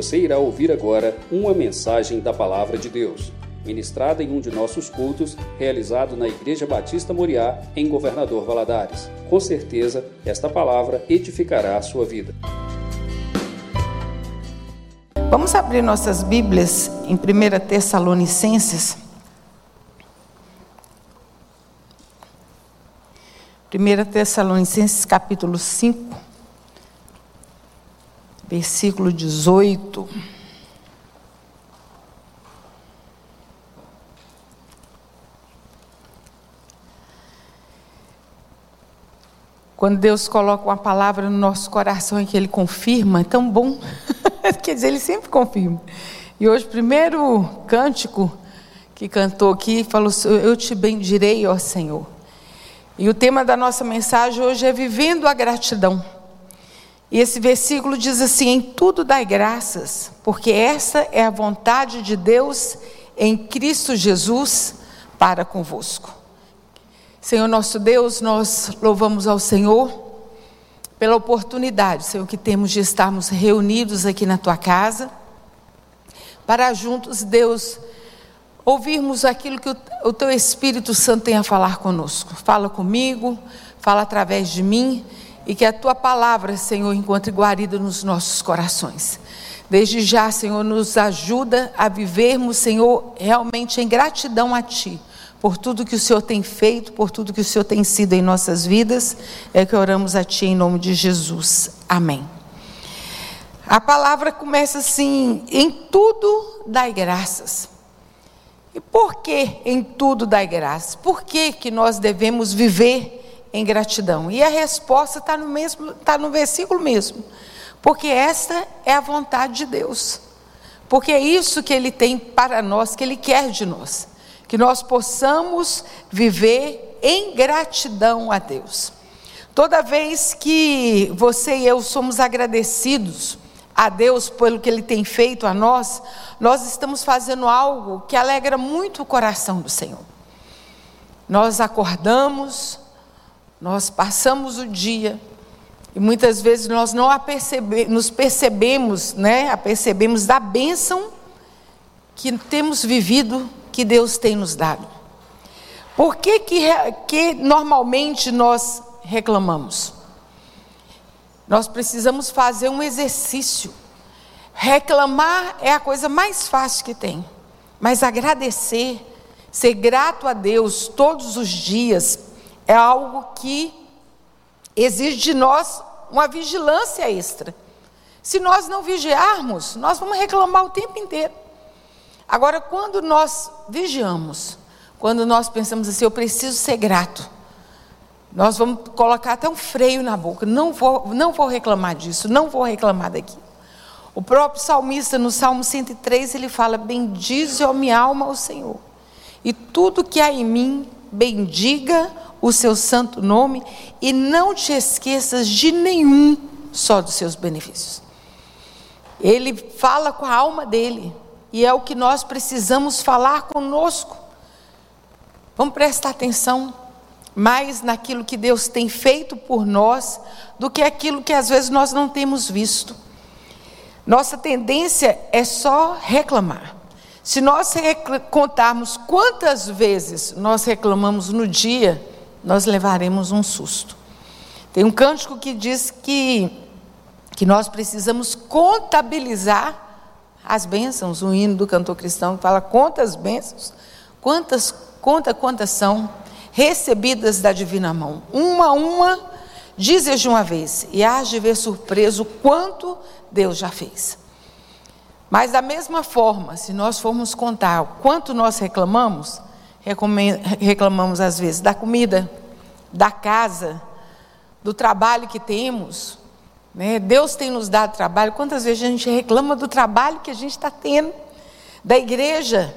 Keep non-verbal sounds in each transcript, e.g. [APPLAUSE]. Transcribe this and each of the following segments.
Você irá ouvir agora uma mensagem da Palavra de Deus, ministrada em um de nossos cultos, realizado na Igreja Batista Moriá, em Governador Valadares. Com certeza, esta palavra edificará a sua vida. Vamos abrir nossas Bíblias em 1 Tessalonicenses. 1 Tessalonicenses capítulo 5 versículo 18. Quando Deus coloca uma palavra no nosso coração e que Ele confirma, é tão bom. [LAUGHS] Quer dizer, Ele sempre confirma. E hoje, o primeiro cântico que cantou aqui, falou: Eu te bendirei, ó Senhor. E o tema da nossa mensagem hoje é Vivendo a Gratidão. E esse versículo diz assim: Em tudo dai graças, porque essa é a vontade de Deus em Cristo Jesus para convosco. Senhor nosso Deus, nós louvamos ao Senhor pela oportunidade, Senhor, que temos de estarmos reunidos aqui na tua casa, para juntos, Deus, ouvirmos aquilo que o teu Espírito Santo tem a falar conosco. Fala comigo, fala através de mim e que a tua palavra, Senhor, encontre guarida nos nossos corações. Desde já, Senhor, nos ajuda a vivermos, Senhor, realmente em gratidão a Ti, por tudo que o Senhor tem feito, por tudo que o Senhor tem sido em nossas vidas. É que oramos a Ti em nome de Jesus. Amém. A palavra começa assim: em tudo dai graças. E por que em tudo dai graças? Por que, que nós devemos viver em gratidão? E a resposta está no mesmo, está no versículo mesmo. Porque esta é a vontade de Deus. Porque é isso que Ele tem para nós, que Ele quer de nós. Que nós possamos viver em gratidão a Deus. Toda vez que você e eu somos agradecidos a Deus pelo que Ele tem feito a nós, nós estamos fazendo algo que alegra muito o coração do Senhor. Nós acordamos, nós passamos o dia e muitas vezes nós não percebe, nos percebemos, né, a percebemos da bênção que temos vivido, que Deus tem nos dado. Por que, que, que normalmente nós reclamamos? Nós precisamos fazer um exercício. Reclamar é a coisa mais fácil que tem, mas agradecer, ser grato a Deus todos os dias, é algo que exige de nós uma vigilância extra. Se nós não vigiarmos, nós vamos reclamar o tempo inteiro. Agora, quando nós vigiamos, quando nós pensamos assim, eu preciso ser grato, nós vamos colocar até um freio na boca. Não vou, não vou reclamar disso, não vou reclamar daqui. O próprio salmista, no Salmo 103, ele fala: Bendize, ó minha alma, ao Senhor, e tudo que há em mim, bendiga o seu santo nome e não te esqueças de nenhum só dos seus benefícios. Ele fala com a alma dele e é o que nós precisamos falar conosco. Vamos prestar atenção mais naquilo que Deus tem feito por nós do que aquilo que às vezes nós não temos visto. Nossa tendência é só reclamar. Se nós contarmos quantas vezes nós reclamamos no dia, nós levaremos um susto. Tem um cântico que diz que, que nós precisamos contabilizar as bênçãos, o hino do cantor cristão fala quantas bênçãos, quantas, conta quantas são recebidas da divina mão. Uma a uma, dizes de uma vez, e hás de ver surpreso quanto Deus já fez. Mas da mesma forma, se nós formos contar quanto nós reclamamos, reclamamos às vezes da comida, da casa, do trabalho que temos. Né? Deus tem nos dado trabalho. Quantas vezes a gente reclama do trabalho que a gente está tendo, da igreja,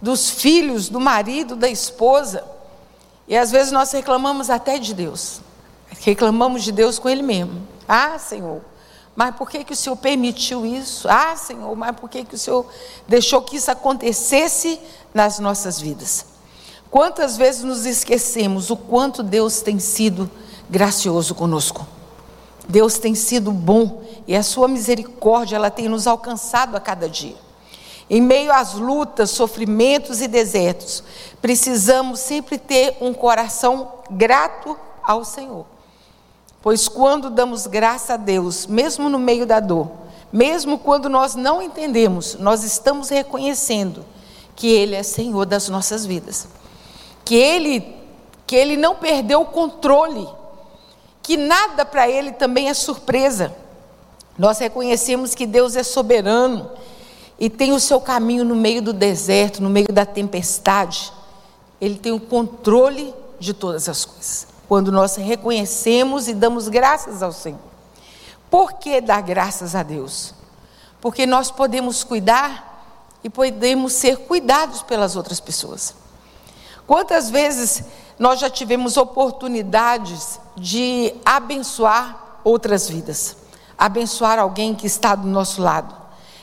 dos filhos, do marido, da esposa. E às vezes nós reclamamos até de Deus. Reclamamos de Deus com Ele mesmo. Ah, Senhor, mas por que, que o Senhor permitiu isso? Ah, Senhor, mas por que, que o Senhor deixou que isso acontecesse nas nossas vidas? Quantas vezes nos esquecemos o quanto Deus tem sido gracioso conosco? Deus tem sido bom e a sua misericórdia ela tem nos alcançado a cada dia. Em meio às lutas, sofrimentos e desertos, precisamos sempre ter um coração grato ao Senhor. Pois quando damos graça a Deus, mesmo no meio da dor, mesmo quando nós não entendemos, nós estamos reconhecendo que Ele é Senhor das nossas vidas, que Ele, que Ele não perdeu o controle, que nada para Ele também é surpresa. Nós reconhecemos que Deus é soberano e tem o seu caminho no meio do deserto, no meio da tempestade. Ele tem o controle de todas as coisas. Quando nós reconhecemos e damos graças ao Senhor. Por que dar graças a Deus? Porque nós podemos cuidar e podemos ser cuidados pelas outras pessoas. Quantas vezes nós já tivemos oportunidades de abençoar outras vidas, abençoar alguém que está do nosso lado?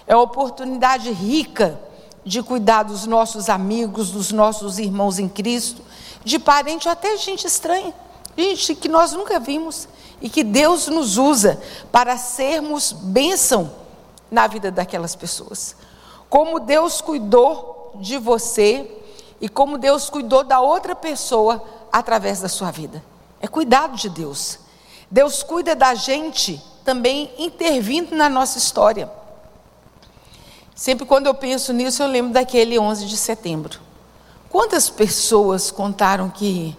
É uma oportunidade rica de cuidar dos nossos amigos, dos nossos irmãos em Cristo, de parente até gente estranha, gente que nós nunca vimos e que Deus nos usa para sermos bênção na vida daquelas pessoas. Como Deus cuidou de você e como Deus cuidou da outra pessoa através da sua vida. É cuidado de Deus. Deus cuida da gente também intervindo na nossa história. Sempre quando eu penso nisso, eu lembro daquele 11 de setembro. Quantas pessoas contaram que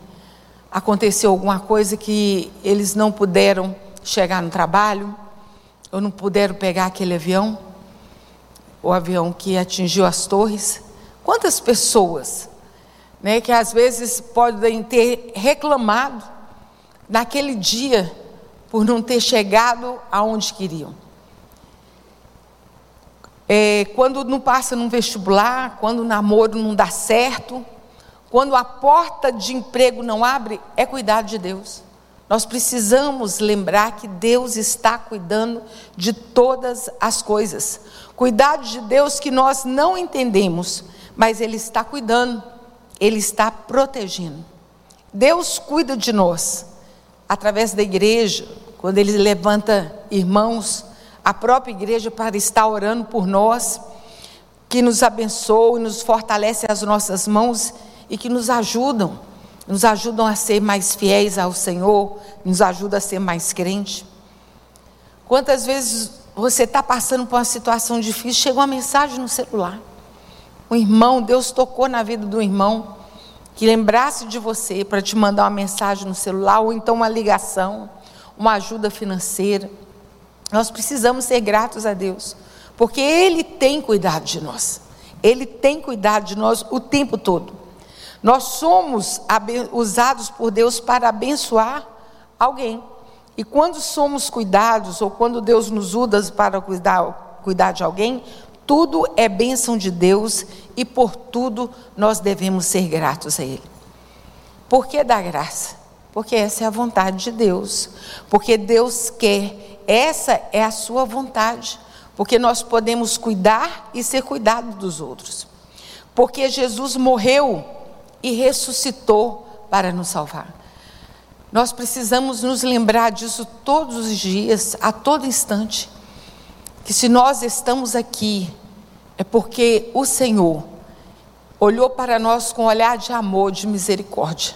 aconteceu alguma coisa que eles não puderam chegar no trabalho, ou não puderam pegar aquele avião, o avião que atingiu as torres? Quantas pessoas, né, que às vezes podem ter reclamado naquele dia por não ter chegado aonde queriam? é, quando não passa num vestibular, quando o namoro não dá certo, quando a porta de emprego não abre, é cuidado de Deus. Nós precisamos lembrar que Deus está cuidando de todas as coisas. Cuidado de Deus que nós não entendemos, mas Ele está cuidando, Ele está protegendo. Deus cuida de nós através da igreja, quando Ele levanta irmãos a própria igreja para estar orando por nós, que nos abençoa e nos fortalece as nossas mãos e que nos ajudam, nos ajudam a ser mais fiéis ao Senhor, nos ajuda a ser mais crente. Quantas vezes você está passando por uma situação difícil, chega uma mensagem no celular. Um irmão, Deus tocou na vida do irmão, que lembrasse de você para te mandar uma mensagem no celular, ou então uma ligação, uma ajuda financeira. Nós precisamos ser gratos a Deus, porque Ele tem cuidado de nós. Ele tem cuidado de nós o tempo todo. Nós somos usados por Deus para abençoar alguém. E quando somos cuidados, ou quando Deus nos usa para cuidar, cuidar de alguém, tudo é bênção de Deus e por tudo nós devemos ser gratos a Ele. Por que dar graça? Porque essa é a vontade de Deus. Porque Deus quer essa é a sua vontade, porque nós podemos cuidar e ser cuidado dos outros. Porque Jesus morreu e ressuscitou para nos salvar. Nós precisamos nos lembrar disso todos os dias, a todo instante. Que se nós estamos aqui, é porque o Senhor olhou para nós com um olhar de amor, de misericórdia,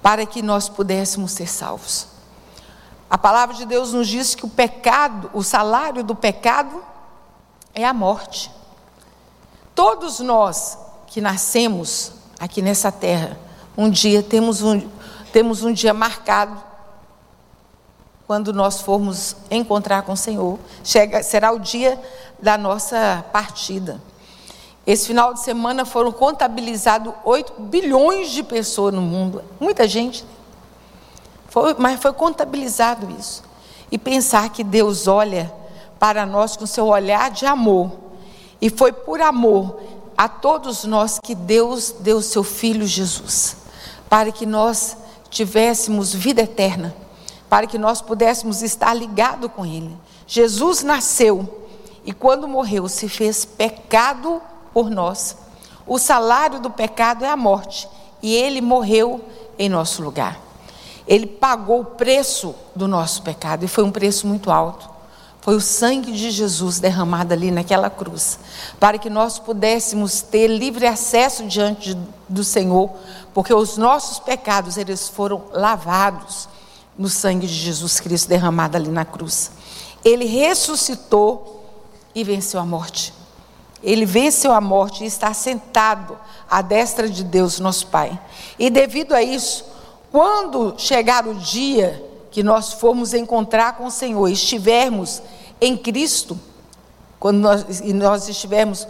para que nós pudéssemos ser salvos. A palavra de Deus nos diz que o pecado, o salário do pecado é a morte. Todos nós que nascemos aqui nessa terra, um dia temos um, temos um dia marcado quando nós formos encontrar com o Senhor. Chega, será o dia da nossa partida. Esse final de semana foram contabilizados 8 bilhões de pessoas no mundo. Muita gente. Foi, mas foi contabilizado isso. E pensar que Deus olha para nós com seu olhar de amor. E foi por amor a todos nós que Deus deu seu Filho Jesus, para que nós tivéssemos vida eterna, para que nós pudéssemos estar ligados com Ele. Jesus nasceu e, quando morreu, se fez pecado por nós. O salário do pecado é a morte, e Ele morreu em nosso lugar. Ele pagou o preço do nosso pecado e foi um preço muito alto. Foi o sangue de Jesus derramado ali naquela cruz, para que nós pudéssemos ter livre acesso diante do Senhor, porque os nossos pecados eles foram lavados no sangue de Jesus Cristo derramado ali na cruz. Ele ressuscitou e venceu a morte. Ele venceu a morte e está sentado à destra de Deus, nosso Pai. E devido a isso, quando chegar o dia que nós formos encontrar com o Senhor, estivermos em Cristo, quando nós, e nós estivermos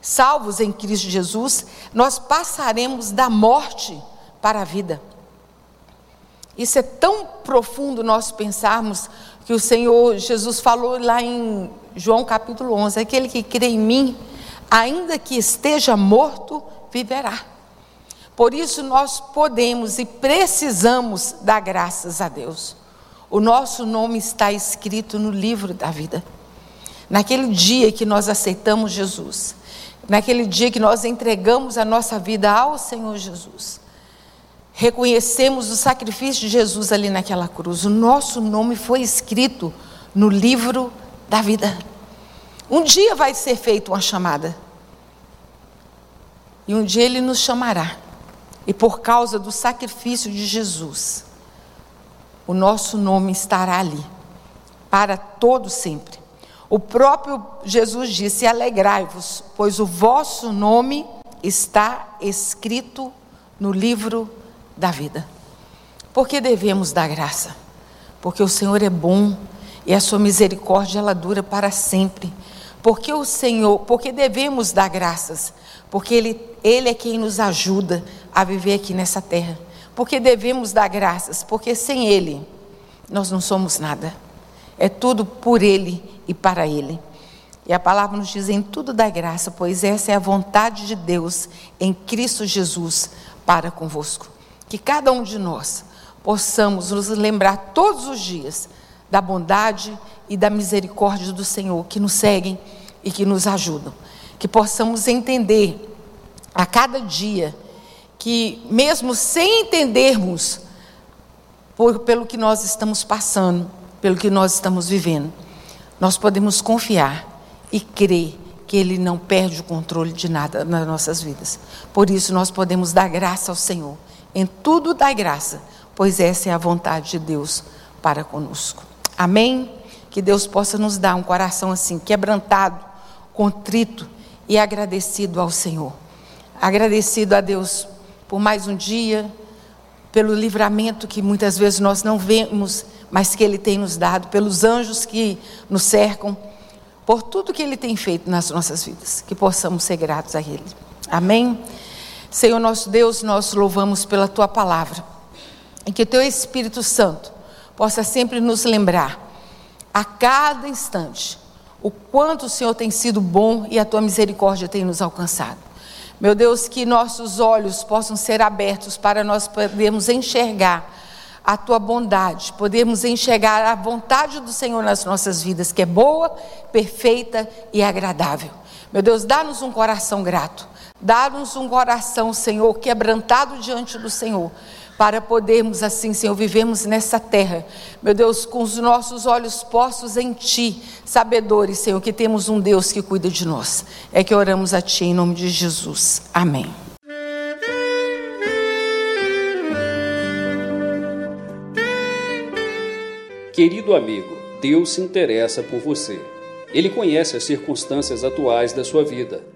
salvos em Cristo Jesus, nós passaremos da morte para a vida. Isso é tão profundo nós pensarmos que o Senhor Jesus falou lá em João capítulo 11: aquele que crê em mim, ainda que esteja morto, viverá. Por isso nós podemos e precisamos dar graças a Deus. O nosso nome está escrito no livro da vida. Naquele dia que nós aceitamos Jesus, naquele dia que nós entregamos a nossa vida ao Senhor Jesus, reconhecemos o sacrifício de Jesus ali naquela cruz. O nosso nome foi escrito no livro da vida. Um dia vai ser feita uma chamada. E um dia ele nos chamará. E por causa do sacrifício de Jesus, o nosso nome estará ali, para todo sempre. O próprio Jesus disse: Alegrai-vos, pois o vosso nome está escrito no livro da vida. Por que devemos dar graça? Porque o Senhor é bom e a sua misericórdia ela dura para sempre. Porque o Senhor, porque devemos dar graças? Porque ele, ele é quem nos ajuda a viver aqui nessa terra. Porque devemos dar graças, porque sem Ele nós não somos nada. É tudo por Ele e para Ele. E a palavra nos diz: em tudo dá graça, pois essa é a vontade de Deus em Cristo Jesus para convosco. Que cada um de nós possamos nos lembrar todos os dias da bondade e da misericórdia do Senhor que nos seguem e que nos ajudam. Que possamos entender a cada dia que, mesmo sem entendermos por, pelo que nós estamos passando, pelo que nós estamos vivendo, nós podemos confiar e crer que Ele não perde o controle de nada nas nossas vidas. Por isso, nós podemos dar graça ao Senhor. Em tudo dá graça, pois essa é a vontade de Deus para conosco. Amém? Que Deus possa nos dar um coração assim, quebrantado, contrito e agradecido ao Senhor. Agradecido a Deus por mais um dia, pelo livramento que muitas vezes nós não vemos, mas que Ele tem nos dado, pelos anjos que nos cercam, por tudo que Ele tem feito nas nossas vidas, que possamos ser gratos a Ele. Amém? Senhor nosso Deus, nós louvamos pela Tua palavra, e que o Teu Espírito Santo possa sempre nos lembrar, a cada instante, o quanto o Senhor tem sido bom e a Tua misericórdia tem nos alcançado. Meu Deus, que nossos olhos possam ser abertos para nós podermos enxergar a tua bondade, podermos enxergar a vontade do Senhor nas nossas vidas, que é boa, perfeita e agradável. Meu Deus, dá-nos um coração grato, dá-nos um coração, Senhor, quebrantado diante do Senhor, para podermos assim, Senhor, vivemos nessa terra, meu Deus, com os nossos olhos postos em Ti, sabedores, Senhor, que temos um Deus que cuida de nós. É que oramos a Ti em nome de Jesus. Amém. Querido amigo, Deus se interessa por você. Ele conhece as circunstâncias atuais da sua vida.